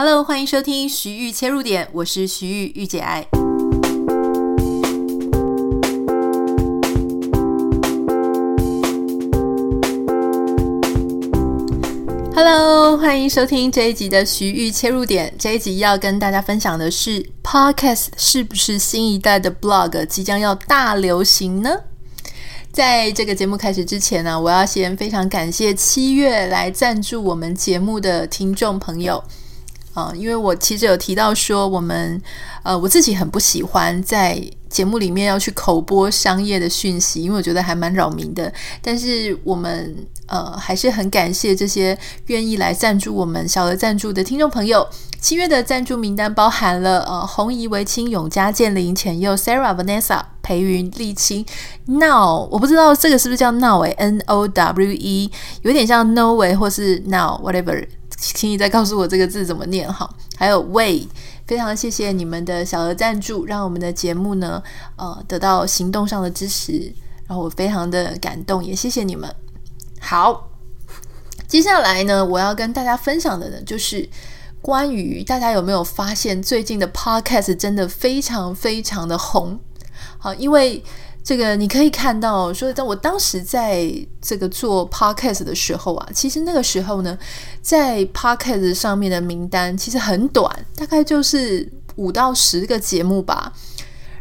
Hello，欢迎收听徐玉切入点，我是徐玉玉姐爱。Hello，欢迎收听这一集的徐玉切入点。这一集要跟大家分享的是，Podcast 是不是新一代的 Blog 即将要大流行呢？在这个节目开始之前呢，我要先非常感谢七月来赞助我们节目的听众朋友。啊，因为我其实有提到说，我们呃，我自己很不喜欢在节目里面要去口播商业的讯息，因为我觉得还蛮扰民的。但是我们呃，还是很感谢这些愿意来赞助我们小额赞助的听众朋友。七月的赞助名单包含了呃，红怡、维清、永嘉、建林、浅佑、Sarah、Vanessa、裴云、丽青、Now，我不知道这个是不是叫 Now 诶，N O W E，有点像 No way 或是 Now whatever。请你再告诉我这个字怎么念哈？还有 Way，非常谢谢你们的小额赞助，让我们的节目呢，呃，得到行动上的支持，然后我非常的感动，也谢谢你们。好，接下来呢，我要跟大家分享的呢，就是关于大家有没有发现最近的 Podcast 真的非常非常的红？好，因为。这个你可以看到，说在我当时在这个做 podcast 的时候啊，其实那个时候呢，在 podcast 上面的名单其实很短，大概就是五到十个节目吧。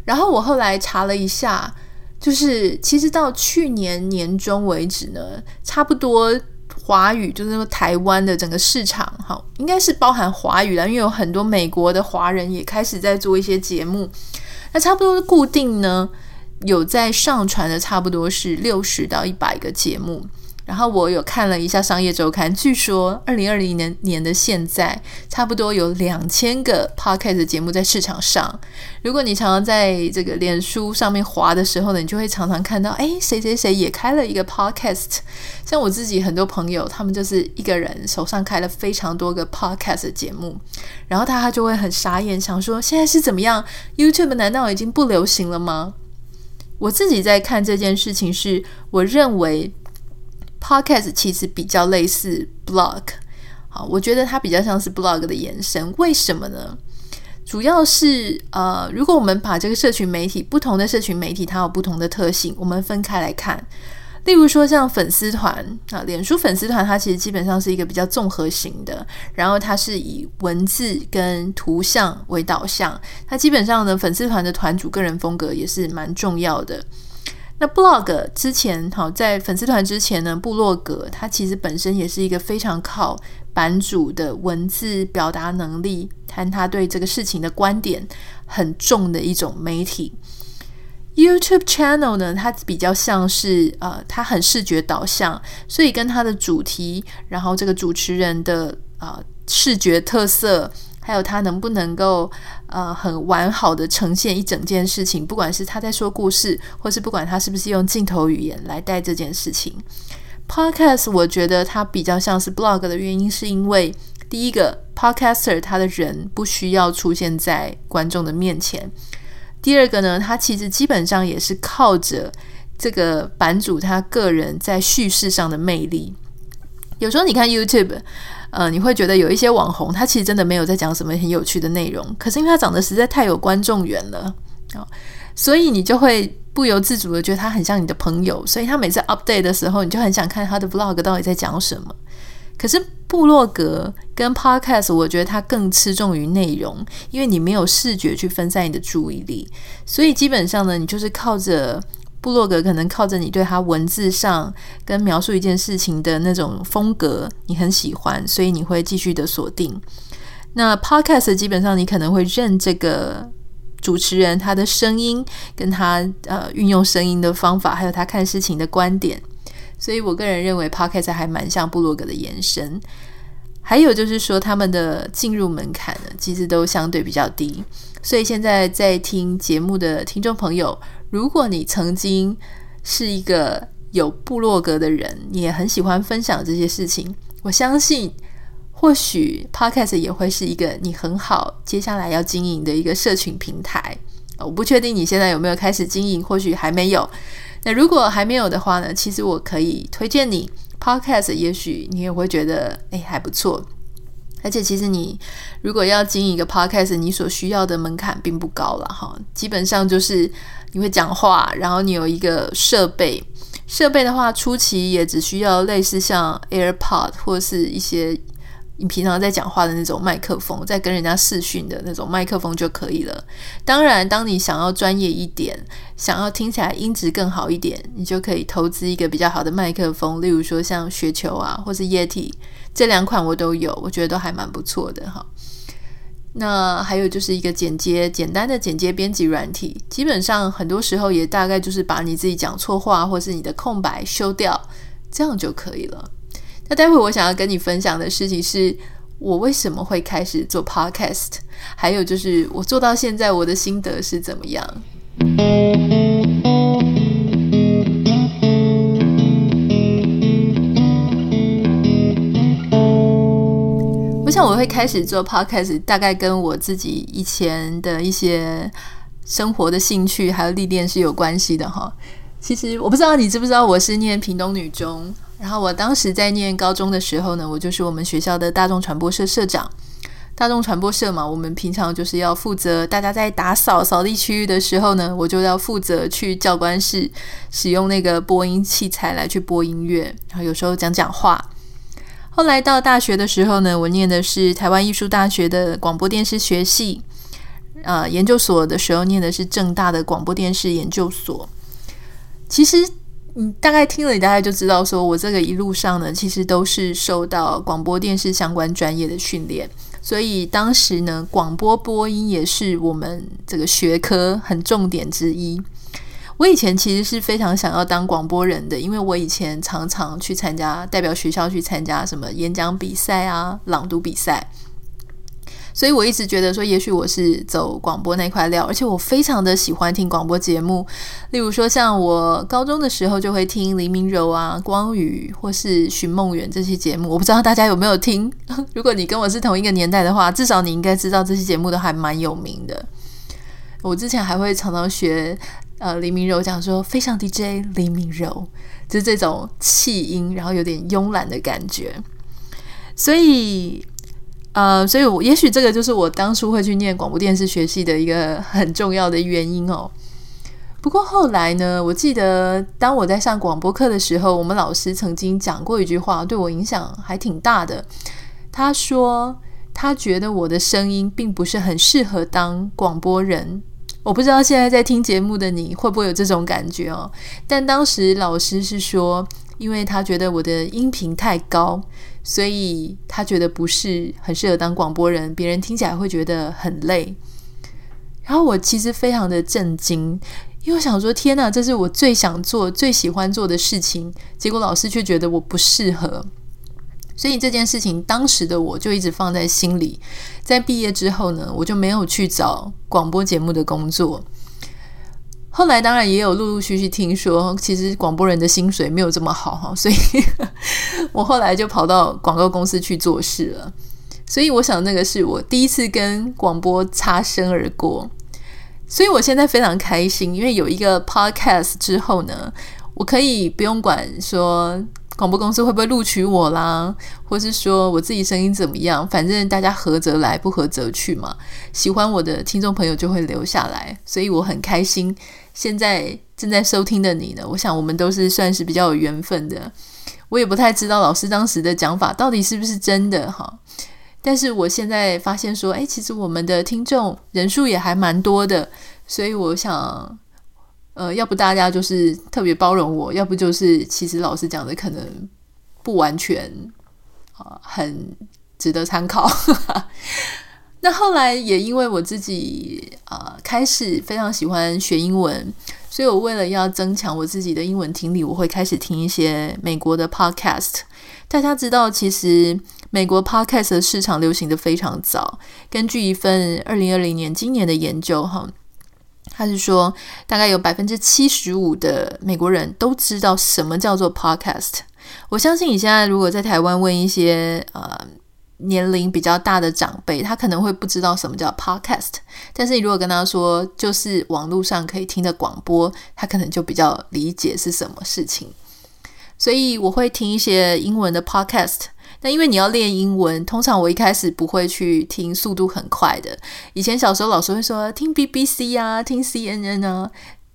然后我后来查了一下，就是其实到去年年中为止呢，差不多华语就是说台湾的整个市场，哈，应该是包含华语了，因为有很多美国的华人也开始在做一些节目，那差不多固定呢。有在上传的差不多是六十到一百个节目，然后我有看了一下商业周刊，据说二零二零年年的现在，差不多有两千个 podcast 节目在市场上。如果你常常在这个脸书上面滑的时候呢，你就会常常看到，哎，谁谁谁也开了一个 podcast。像我自己很多朋友，他们就是一个人手上开了非常多个 podcast 节目，然后他他就会很傻眼，想说现在是怎么样？YouTube 难道已经不流行了吗？我自己在看这件事情是，我认为 Podcast 其实比较类似 Blog，好，我觉得它比较像是 Blog 的延伸。为什么呢？主要是呃，如果我们把这个社群媒体，不同的社群媒体它有不同的特性，我们分开来看。例如说，像粉丝团啊，脸书粉丝团，它其实基本上是一个比较综合型的，然后它是以文字跟图像为导向，它基本上呢，粉丝团的团主个人风格也是蛮重要的。那 blog 之前，好，在粉丝团之前呢，部落格它其实本身也是一个非常靠版主的文字表达能力，谈他对这个事情的观点很重的一种媒体。YouTube channel 呢，它比较像是呃，它很视觉导向，所以跟它的主题，然后这个主持人的呃视觉特色，还有他能不能够呃很完好的呈现一整件事情，不管是他在说故事，或是不管他是不是用镜头语言来带这件事情。Podcast 我觉得它比较像是 blog 的原因，是因为第一个 Podcaster 他的人不需要出现在观众的面前。第二个呢，他其实基本上也是靠着这个版主他个人在叙事上的魅力。有时候你看 YouTube，呃，你会觉得有一些网红，他其实真的没有在讲什么很有趣的内容，可是因为他长得实在太有观众缘了啊，所以你就会不由自主的觉得他很像你的朋友，所以他每次 update 的时候，你就很想看他的 vlog 到底在讲什么。可是部落格跟 podcast，我觉得它更侧重于内容，因为你没有视觉去分散你的注意力，所以基本上呢，你就是靠着部落格，可能靠着你对他文字上跟描述一件事情的那种风格，你很喜欢，所以你会继续的锁定。那 podcast 基本上你可能会认这个主持人他的声音，跟他呃运用声音的方法，还有他看事情的观点。所以我个人认为，Podcast 还蛮像部落格的延伸。还有就是说，他们的进入门槛呢，其实都相对比较低。所以现在在听节目的听众朋友，如果你曾经是一个有部落格的人，你也很喜欢分享这些事情，我相信或许 Podcast 也会是一个你很好接下来要经营的一个社群平台。我不确定你现在有没有开始经营，或许还没有。那如果还没有的话呢？其实我可以推荐你 Podcast，也许你也会觉得诶还不错。而且其实你如果要经营一个 podcast，你所需要的门槛并不高了哈。基本上就是你会讲话，然后你有一个设备。设备的话，初期也只需要类似像 AirPod 或是一些你平常在讲话的那种麦克风，在跟人家视讯的那种麦克风就可以了。当然，当你想要专业一点，想要听起来音质更好一点，你就可以投资一个比较好的麦克风，例如说像雪球啊，或是 Yeti。这两款我都有，我觉得都还蛮不错的哈。那还有就是一个剪接简单的剪接编辑软体，基本上很多时候也大概就是把你自己讲错话或是你的空白修掉，这样就可以了。那待会我想要跟你分享的事情是我为什么会开始做 Podcast，还有就是我做到现在我的心得是怎么样。我想我会开始做 podcast，大概跟我自己以前的一些生活的兴趣还有历练是有关系的哈。其实我不知道你知不知道，我是念屏东女中，然后我当时在念高中的时候呢，我就是我们学校的大众传播社社长。大众传播社嘛，我们平常就是要负责大家在打扫扫地区域的时候呢，我就要负责去教官室使用那个播音器材来去播音乐，然后有时候讲讲话。后来到大学的时候呢，我念的是台湾艺术大学的广播电视学系，呃，研究所的时候念的是正大的广播电视研究所。其实你大概听了，你大概就知道，说我这个一路上呢，其实都是受到广播电视相关专业的训练，所以当时呢，广播播音也是我们这个学科很重点之一。我以前其实是非常想要当广播人的，因为我以前常常去参加代表学校去参加什么演讲比赛啊、朗读比赛，所以我一直觉得说，也许我是走广播那块料，而且我非常的喜欢听广播节目，例如说像我高中的时候就会听黎明柔啊、光宇或是寻梦园这些节目，我不知道大家有没有听？如果你跟我是同一个年代的话，至少你应该知道这些节目都还蛮有名的。我之前还会常常学。呃，黎明柔讲说，飞上 DJ 黎明柔，就是这种气音，然后有点慵懒的感觉。所以，呃，所以我也许这个就是我当初会去念广播电视学系的一个很重要的原因哦。不过后来呢，我记得当我在上广播课的时候，我们老师曾经讲过一句话，对我影响还挺大的。他说，他觉得我的声音并不是很适合当广播人。我不知道现在在听节目的你会不会有这种感觉哦？但当时老师是说，因为他觉得我的音频太高，所以他觉得不是很适合当广播人，别人听起来会觉得很累。然后我其实非常的震惊，因为我想说，天哪，这是我最想做、最喜欢做的事情，结果老师却觉得我不适合。所以这件事情，当时的我就一直放在心里。在毕业之后呢，我就没有去找广播节目的工作。后来当然也有陆陆续续听说，其实广播人的薪水没有这么好哈，所以 我后来就跑到广告公司去做事了。所以我想，那个是我第一次跟广播擦身而过。所以我现在非常开心，因为有一个 podcast 之后呢，我可以不用管说。广播公司会不会录取我啦？或是说我自己声音怎么样？反正大家合则来，不合则去嘛。喜欢我的听众朋友就会留下来，所以我很开心。现在正在收听的你呢？我想我们都是算是比较有缘分的。我也不太知道老师当时的讲法到底是不是真的哈。但是我现在发现说，诶，其实我们的听众人数也还蛮多的，所以我想。呃，要不大家就是特别包容我，要不就是其实老师讲的可能不完全啊、很值得参考。那后来也因为我自己啊、呃，开始非常喜欢学英文，所以我为了要增强我自己的英文听力，我会开始听一些美国的 podcast。大家知道，其实美国 podcast 的市场流行的非常早。根据一份二零二零年今年的研究，哈。他是说，大概有百分之七十五的美国人都知道什么叫做 podcast。我相信你现在如果在台湾问一些呃年龄比较大的长辈，他可能会不知道什么叫 podcast。但是你如果跟他说就是网络上可以听的广播，他可能就比较理解是什么事情。所以我会听一些英文的 podcast。那因为你要练英文，通常我一开始不会去听速度很快的。以前小时候老师会说听 BBC 啊，听 CNN 啊，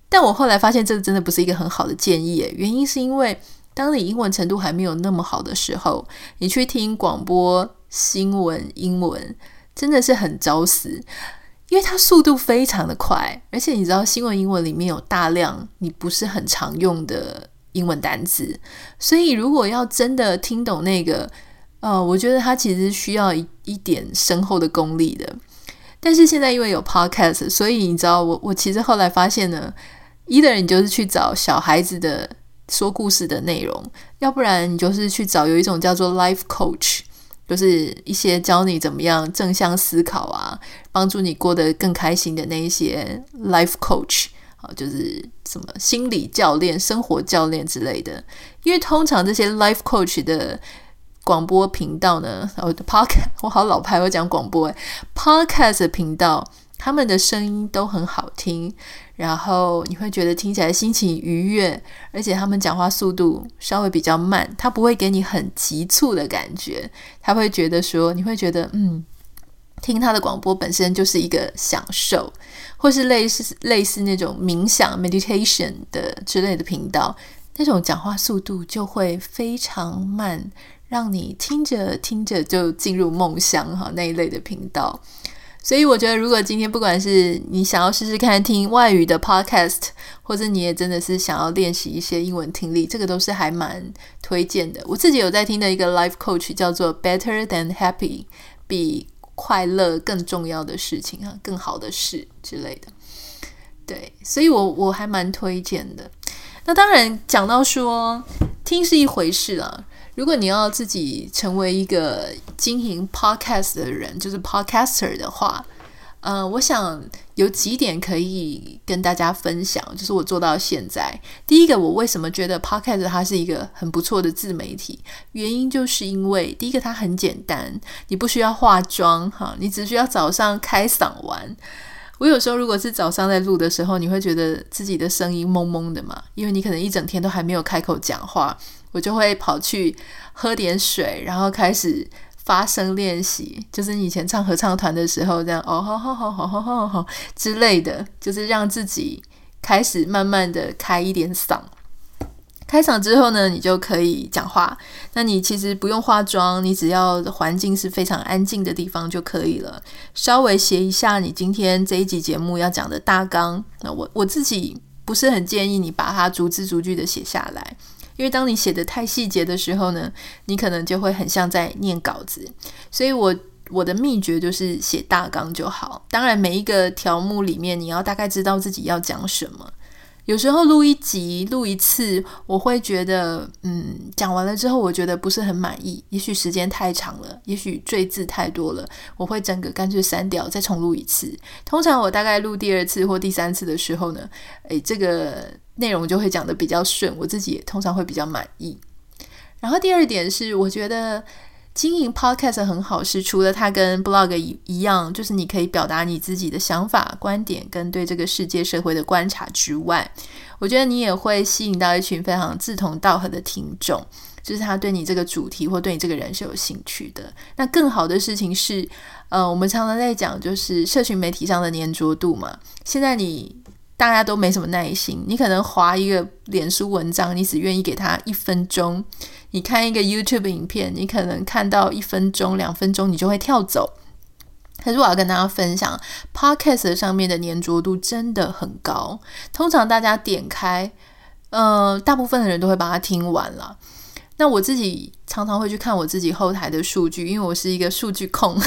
但我后来发现这真的不是一个很好的建议。原因是因为当你英文程度还没有那么好的时候，你去听广播新闻英文真的是很找死。因为它速度非常的快，而且你知道新闻英文里面有大量你不是很常用的英文单词，所以如果要真的听懂那个，呃，我觉得它其实需要一一点深厚的功力的。但是现在因为有 podcast，所以你知道我我其实后来发现呢，either 你就是去找小孩子的说故事的内容，要不然你就是去找有一种叫做 life coach。就是一些教你怎么样正向思考啊，帮助你过得更开心的那一些 life coach 啊，就是什么心理教练、生活教练之类的。因为通常这些 life coach 的广播频道呢，哦，podcast 我好老派，我讲广播诶，podcast 频道。他们的声音都很好听，然后你会觉得听起来心情愉悦，而且他们讲话速度稍微比较慢，他不会给你很急促的感觉，他会觉得说，你会觉得嗯，听他的广播本身就是一个享受，或是类似类似那种冥想 meditation 的之类的频道，那种讲话速度就会非常慢，让你听着听着就进入梦乡哈那一类的频道。所以我觉得，如果今天不管是你想要试试看听外语的 podcast，或者你也真的是想要练习一些英文听力，这个都是还蛮推荐的。我自己有在听的一个 life coach 叫做 Better Than Happy，比快乐更重要的事情啊，更好的事之类的。对，所以我我还蛮推荐的。那当然讲到说听是一回事啊。如果你要自己成为一个经营 podcast 的人，就是 podcaster 的话，呃，我想有几点可以跟大家分享，就是我做到现在。第一个，我为什么觉得 podcast 它是一个很不错的自媒体？原因就是因为第一个它很简单，你不需要化妆哈，你只需要早上开嗓玩。我有时候如果是早上在录的时候，你会觉得自己的声音懵懵的嘛，因为你可能一整天都还没有开口讲话。我就会跑去喝点水，然后开始发声练习，就是以前唱合唱团的时候这样哦，吼吼吼吼吼吼吼之类的，就是让自己开始慢慢的开一点嗓。开嗓之后呢，你就可以讲话。那你其实不用化妆，你只要环境是非常安静的地方就可以了。稍微写一下你今天这一集节目要讲的大纲。那我我自己不是很建议你把它逐字逐句的写下来。因为当你写得太细节的时候呢，你可能就会很像在念稿子。所以我我的秘诀就是写大纲就好。当然，每一个条目里面，你要大概知道自己要讲什么。有时候录一集、录一次，我会觉得，嗯，讲完了之后，我觉得不是很满意。也许时间太长了，也许赘字太多了，我会整个干脆删掉，再重录一次。通常我大概录第二次或第三次的时候呢，诶，这个内容就会讲得比较顺，我自己也通常会比较满意。然后第二点是，我觉得。经营 podcast 很好，是除了它跟 blog 一一样，就是你可以表达你自己的想法、观点跟对这个世界社会的观察之外，我觉得你也会吸引到一群非常志同道合的听众，就是他对你这个主题或对你这个人是有兴趣的。那更好的事情是，呃，我们常常在讲就是社群媒体上的粘着度嘛。现在你大家都没什么耐心，你可能滑一个脸书文章，你只愿意给他一分钟。你看一个 YouTube 影片，你可能看到一分钟、两分钟，你就会跳走。可是我要跟大家分享，Podcast 上面的粘着度真的很高。通常大家点开，呃，大部分的人都会把它听完了。那我自己常常会去看我自己后台的数据，因为我是一个数据控。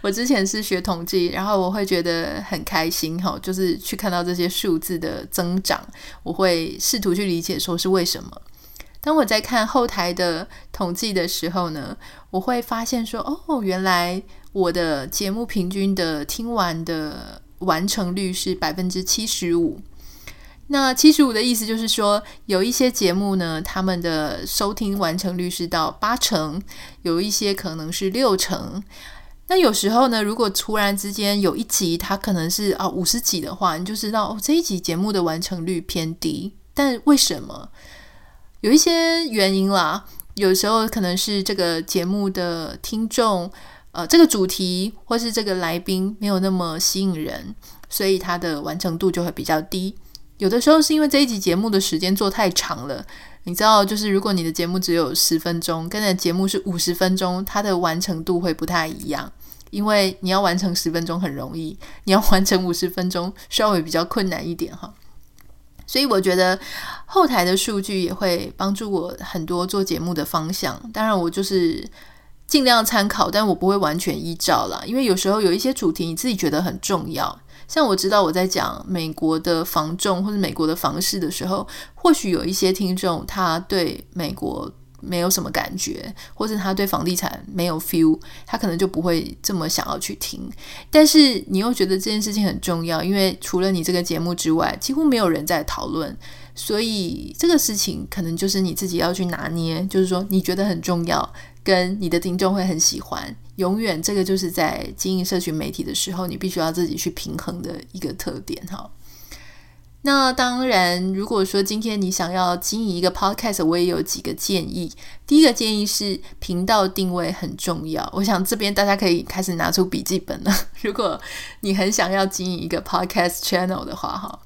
我之前是学统计，然后我会觉得很开心哈，就是去看到这些数字的增长，我会试图去理解说是为什么。当我在看后台的统计的时候呢，我会发现说，哦，原来我的节目平均的听完的完成率是百分之七十五。那七十五的意思就是说，有一些节目呢，他们的收听完成率是到八成，有一些可能是六成。那有时候呢，如果突然之间有一集它可能是啊五十集的话，你就知道哦，这一集节目的完成率偏低。但为什么？有一些原因啦，有时候可能是这个节目的听众，呃，这个主题或是这个来宾没有那么吸引人，所以它的完成度就会比较低。有的时候是因为这一集节目的时间做太长了，你知道，就是如果你的节目只有十分钟，跟你的节目是五十分钟，它的完成度会不太一样。因为你要完成十分钟很容易，你要完成五十分钟稍微比较困难一点哈。所以我觉得后台的数据也会帮助我很多做节目的方向。当然，我就是尽量参考，但我不会完全依照啦。因为有时候有一些主题你自己觉得很重要，像我知道我在讲美国的房仲或者美国的房市的时候，或许有一些听众他对美国。没有什么感觉，或者他对房地产没有 feel，他可能就不会这么想要去听。但是你又觉得这件事情很重要，因为除了你这个节目之外，几乎没有人在讨论，所以这个事情可能就是你自己要去拿捏，就是说你觉得很重要，跟你的听众会很喜欢，永远这个就是在经营社群媒体的时候，你必须要自己去平衡的一个特点哈。那当然，如果说今天你想要经营一个 podcast，我也有几个建议。第一个建议是频道定位很重要，我想这边大家可以开始拿出笔记本了。如果你很想要经营一个 podcast channel 的话，哈。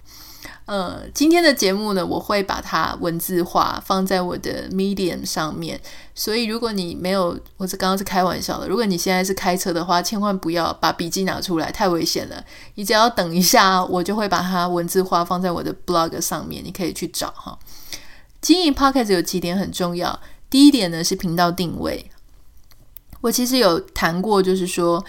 呃，今天的节目呢，我会把它文字化放在我的 Medium 上面。所以，如果你没有，我是刚刚是开玩笑的。如果你现在是开车的话，千万不要把笔记拿出来，太危险了。你只要等一下，我就会把它文字化放在我的 blog 上面，你可以去找哈。经营 Podcast 有几点很重要。第一点呢是频道定位。我其实有谈过，就是说。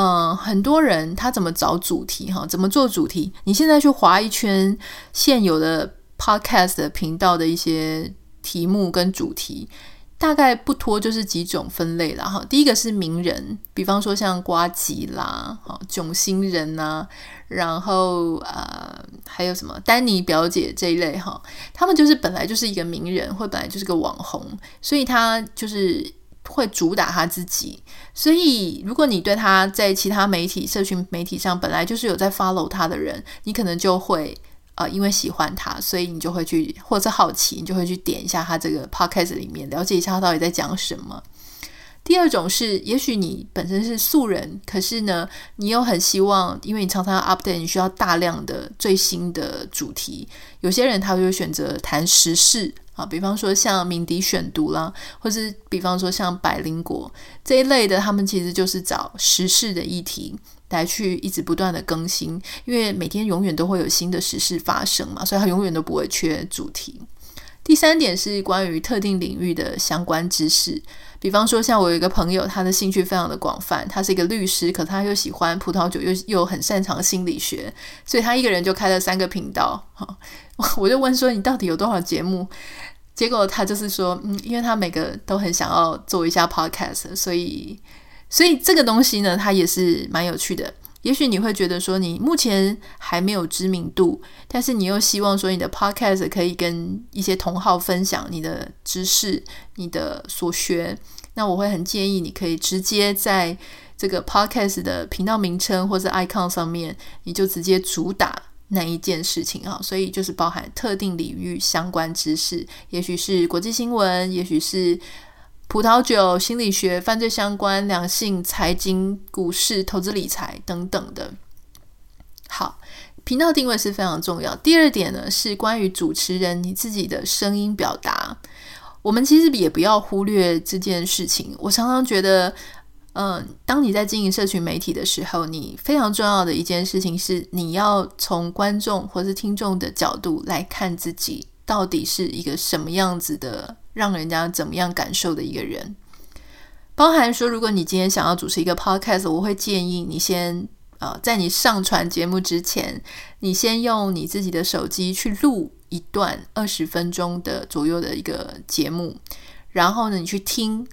嗯，很多人他怎么找主题哈？怎么做主题？你现在去划一圈现有的 podcast 频道的一些题目跟主题，大概不脱就是几种分类了哈。第一个是名人，比方说像瓜吉啦、哈囧星人呐，然后呃还有什么丹尼表姐这一类哈，他们就是本来就是一个名人，或本来就是个网红，所以他就是。会主打他自己，所以如果你对他在其他媒体、社群媒体上本来就是有在 follow 他的人，你可能就会呃，因为喜欢他，所以你就会去，或者是好奇，你就会去点一下他这个 podcast 里面，了解一下他到底在讲什么。第二种是，也许你本身是素人，可是呢，你又很希望，因为你常常要 update，你需要大量的最新的主题。有些人他会选择谈时事。啊，比方说像敏迪选读啦，或是比方说像百灵果这一类的，他们其实就是找时事的议题来去一直不断的更新，因为每天永远都会有新的时事发生嘛，所以他永远都不会缺主题。第三点是关于特定领域的相关知识，比方说像我有一个朋友，他的兴趣非常的广泛，他是一个律师，可他又喜欢葡萄酒，又又很擅长心理学，所以他一个人就开了三个频道。哈，我就问说，你到底有多少节目？结果他就是说，嗯，因为他每个都很想要做一下 podcast，所以，所以这个东西呢，它也是蛮有趣的。也许你会觉得说，你目前还没有知名度，但是你又希望说，你的 podcast 可以跟一些同好分享你的知识、你的所学。那我会很建议你可以直接在这个 podcast 的频道名称或者 icon 上面，你就直接主打。那一件事情哈，所以就是包含特定领域相关知识，也许是国际新闻，也许是葡萄酒、心理学、犯罪相关、两性、财经、股市、投资理财等等的。好，频道定位是非常重要。第二点呢，是关于主持人你自己的声音表达，我们其实也不要忽略这件事情。我常常觉得。嗯，当你在经营社群媒体的时候，你非常重要的一件事情是，你要从观众或是听众的角度来看自己到底是一个什么样子的，让人家怎么样感受的一个人。包含说，如果你今天想要主持一个 podcast，我会建议你先呃，在你上传节目之前，你先用你自己的手机去录一段二十分钟的左右的一个节目，然后呢，你去听。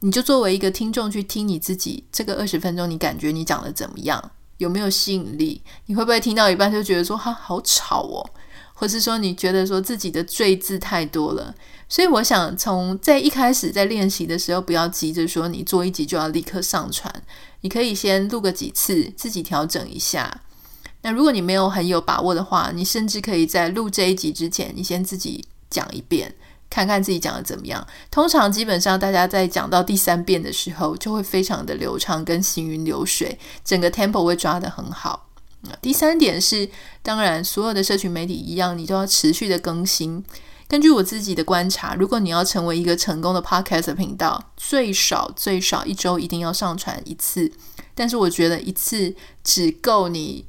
你就作为一个听众去听你自己这个二十分钟，你感觉你讲的怎么样？有没有吸引力？你会不会听到一半就觉得说哈好吵哦，或是说你觉得说自己的赘字太多了？所以我想从在一开始在练习的时候，不要急着说你做一集就要立刻上传，你可以先录个几次，自己调整一下。那如果你没有很有把握的话，你甚至可以在录这一集之前，你先自己讲一遍。看看自己讲的怎么样。通常基本上大家在讲到第三遍的时候，就会非常的流畅跟行云流水，整个 tempo 会抓得很好。第三点是，当然所有的社群媒体一样，你都要持续的更新。根据我自己的观察，如果你要成为一个成功的 podcast 频道，最少最少一周一定要上传一次。但是我觉得一次只够你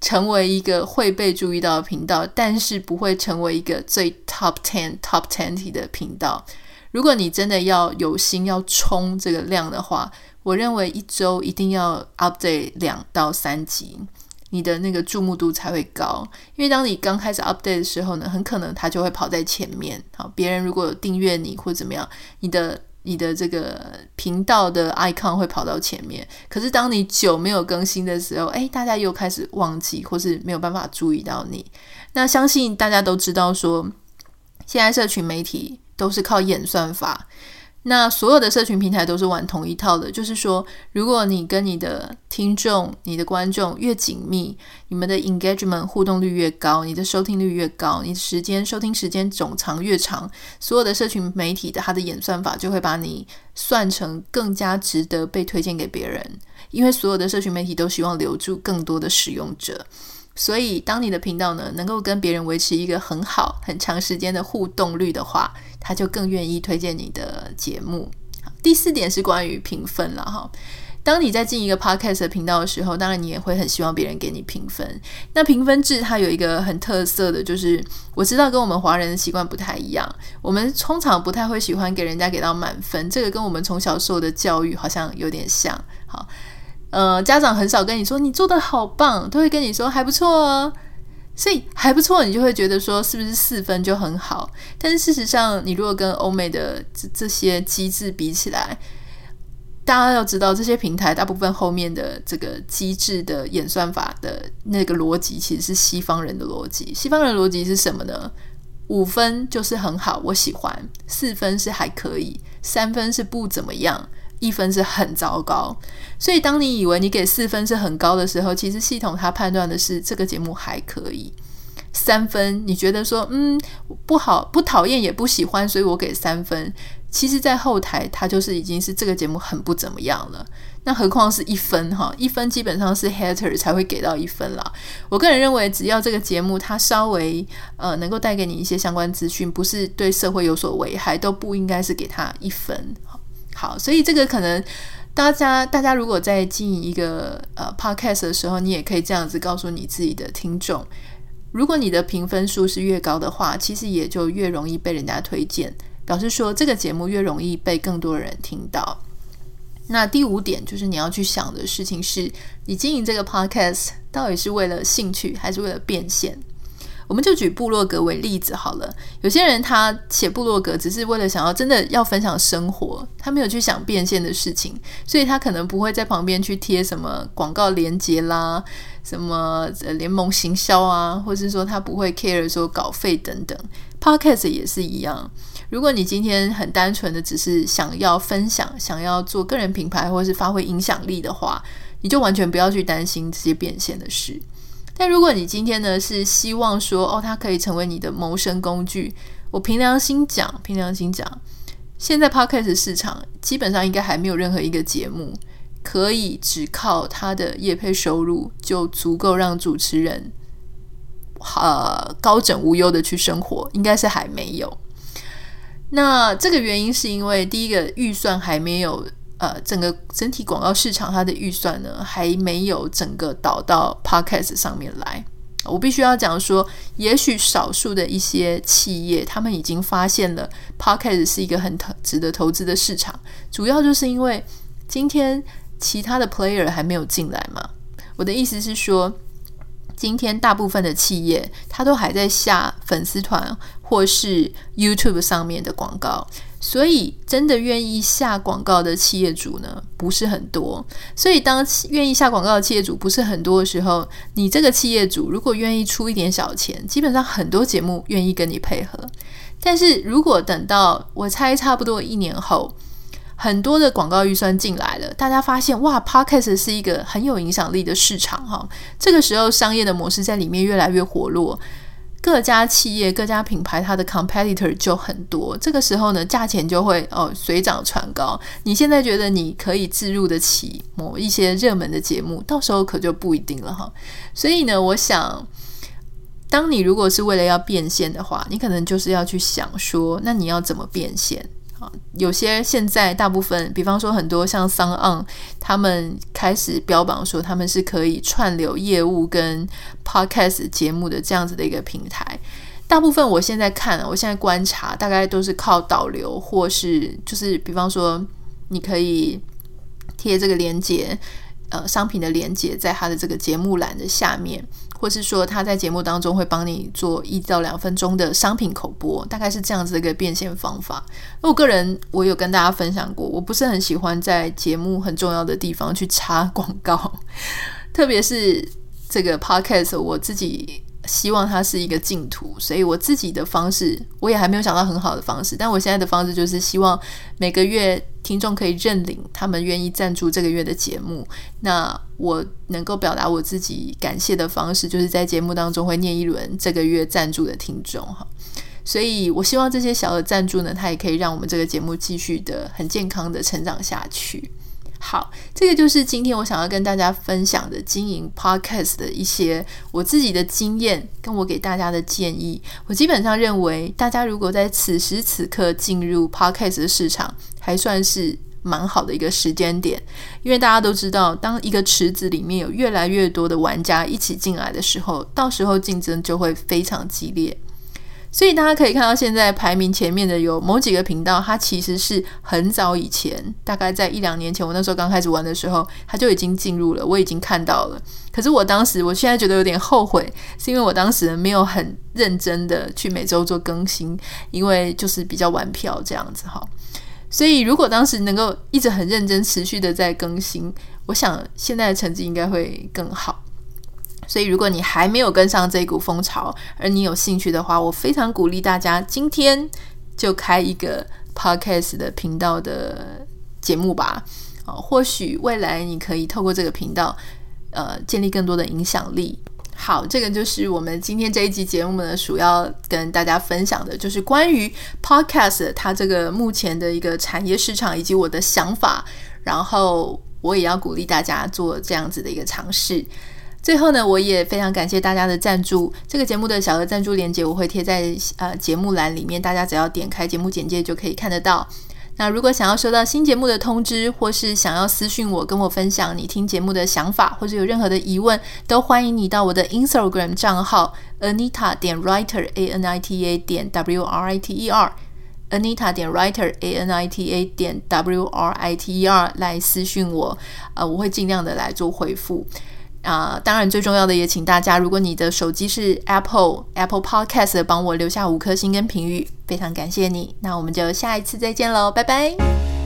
成为一个会被注意到的频道，但是不会成为一个最 top ten top tenty 的频道。如果你真的要有心要冲这个量的话，我认为一周一定要 update 两到三集。你的那个注目度才会高，因为当你刚开始 update 的时候呢，很可能它就会跑在前面。好，别人如果有订阅你或怎么样，你的你的这个频道的 icon 会跑到前面。可是当你久没有更新的时候，诶，大家又开始忘记或是没有办法注意到你。那相信大家都知道说，现在社群媒体都是靠演算法。那所有的社群平台都是玩同一套的，就是说，如果你跟你的听众、你的观众越紧密，你们的 engagement 互动率越高，你的收听率越高，你时间收听时间总长越长，所有的社群媒体的它的演算法就会把你算成更加值得被推荐给别人，因为所有的社群媒体都希望留住更多的使用者。所以，当你的频道呢能够跟别人维持一个很好、很长时间的互动率的话，他就更愿意推荐你的节目。第四点是关于评分了哈。当你在进一个 podcast 频道的时候，当然你也会很希望别人给你评分。那评分制它有一个很特色的，就是我知道跟我们华人的习惯不太一样，我们通常不太会喜欢给人家给到满分，这个跟我们从小受的教育好像有点像。好。呃，家长很少跟你说你做的好棒，都会跟你说还不错哦。所以还不错，你就会觉得说是不是四分就很好？但是事实上，你如果跟欧美的这这些机制比起来，大家要知道，这些平台大部分后面的这个机制的演算法的那个逻辑，其实是西方人的逻辑。西方人的逻辑是什么呢？五分就是很好，我喜欢；四分是还可以；三分是不怎么样。一分是很糟糕，所以当你以为你给四分是很高的时候，其实系统它判断的是这个节目还可以。三分你觉得说嗯不好不讨厌也不喜欢，所以我给三分。其实，在后台它就是已经是这个节目很不怎么样了。那何况是一分哈，一分基本上是 hater 才会给到一分啦。我个人认为，只要这个节目它稍微呃能够带给你一些相关资讯，不是对社会有所危害，都不应该是给他一分。好，所以这个可能大家大家如果在经营一个呃 podcast 的时候，你也可以这样子告诉你自己的听众：如果你的评分数是越高的话，其实也就越容易被人家推荐，表示说这个节目越容易被更多人听到。那第五点就是你要去想的事情是，你经营这个 podcast 到底是为了兴趣还是为了变现？我们就举部落格为例子好了。有些人他写部落格只是为了想要真的要分享生活，他没有去想变现的事情，所以他可能不会在旁边去贴什么广告连接啦，什么联盟行销啊，或是说他不会 care 说稿费等等。Podcast 也是一样，如果你今天很单纯的只是想要分享，想要做个人品牌或是发挥影响力的话，你就完全不要去担心这些变现的事。但如果你今天呢是希望说哦，它可以成为你的谋生工具，我凭良心讲，凭良心讲，现在 Podcast 市场基本上应该还没有任何一个节目可以只靠它的业配收入就足够让主持人呃高枕无忧的去生活，应该是还没有。那这个原因是因为第一个预算还没有。呃，整个整体广告市场它的预算呢，还没有整个导到 Podcast 上面来。我必须要讲说，也许少数的一些企业，他们已经发现了 Podcast 是一个很值得投资的市场。主要就是因为今天其他的 player 还没有进来嘛。我的意思是说，今天大部分的企业，它都还在下粉丝团或是 YouTube 上面的广告。所以，真的愿意下广告的企业主呢，不是很多。所以，当愿意下广告的企业主不是很多的时候，你这个企业主如果愿意出一点小钱，基本上很多节目愿意跟你配合。但是如果等到我猜差不多一年后，很多的广告预算进来了，大家发现哇，Podcast 是一个很有影响力的市场哈。这个时候，商业的模式在里面越来越活络。各家企业、各家品牌，它的 competitor 就很多。这个时候呢，价钱就会哦水涨船高。你现在觉得你可以置入得起某一些热门的节目，到时候可就不一定了哈。所以呢，我想，当你如果是为了要变现的话，你可能就是要去想说，那你要怎么变现？有些现在大部分，比方说很多像桑昂他们开始标榜说他们是可以串流业务跟 Podcast 节目的这样子的一个平台。大部分我现在看，我现在观察，大概都是靠导流，或是就是比方说你可以贴这个连接，呃，商品的连接在他的这个节目栏的下面。或是说他在节目当中会帮你做一到两分钟的商品口播，大概是这样子的一个变现方法。那我个人我有跟大家分享过，我不是很喜欢在节目很重要的地方去插广告，特别是这个 podcast，我自己。希望它是一个净土，所以我自己的方式，我也还没有想到很好的方式。但我现在的方式就是希望每个月听众可以认领，他们愿意赞助这个月的节目。那我能够表达我自己感谢的方式，就是在节目当中会念一轮这个月赞助的听众哈。所以我希望这些小的赞助呢，它也可以让我们这个节目继续的很健康的成长下去。好，这个就是今天我想要跟大家分享的经营 Podcast 的一些我自己的经验，跟我给大家的建议。我基本上认为，大家如果在此时此刻进入 Podcast 的市场，还算是蛮好的一个时间点，因为大家都知道，当一个池子里面有越来越多的玩家一起进来的时候，到时候竞争就会非常激烈。所以大家可以看到，现在排名前面的有某几个频道，它其实是很早以前，大概在一两年前，我那时候刚开始玩的时候，它就已经进入了，我已经看到了。可是我当时，我现在觉得有点后悔，是因为我当时没有很认真的去每周做更新，因为就是比较玩票这样子哈。所以如果当时能够一直很认真、持续的在更新，我想现在的成绩应该会更好。所以，如果你还没有跟上这股风潮，而你有兴趣的话，我非常鼓励大家今天就开一个 podcast 的频道的节目吧。啊，或许未来你可以透过这个频道，呃，建立更多的影响力。好，这个就是我们今天这一集节目呢，主要跟大家分享的，就是关于 podcast 它这个目前的一个产业市场以及我的想法。然后，我也要鼓励大家做这样子的一个尝试。最后呢，我也非常感谢大家的赞助。这个节目的小额赞助链接我会贴在呃节目栏里面，大家只要点开节目简介就可以看得到。那如果想要收到新节目的通知，或是想要私讯我跟我分享你听节目的想法，或者有任何的疑问，都欢迎你到我的 Instagram 账号 Anita 点 Writer A N I T A 点 W R I T E R Anita 点 Writer A N I T A 点 W R I T E R 来私讯我，呃，我会尽量的来做回复。啊、当然最重要的也请大家，如果你的手机是 Apple Apple Podcast，帮我留下五颗星跟评语，非常感谢你。那我们就下一次再见喽，拜拜。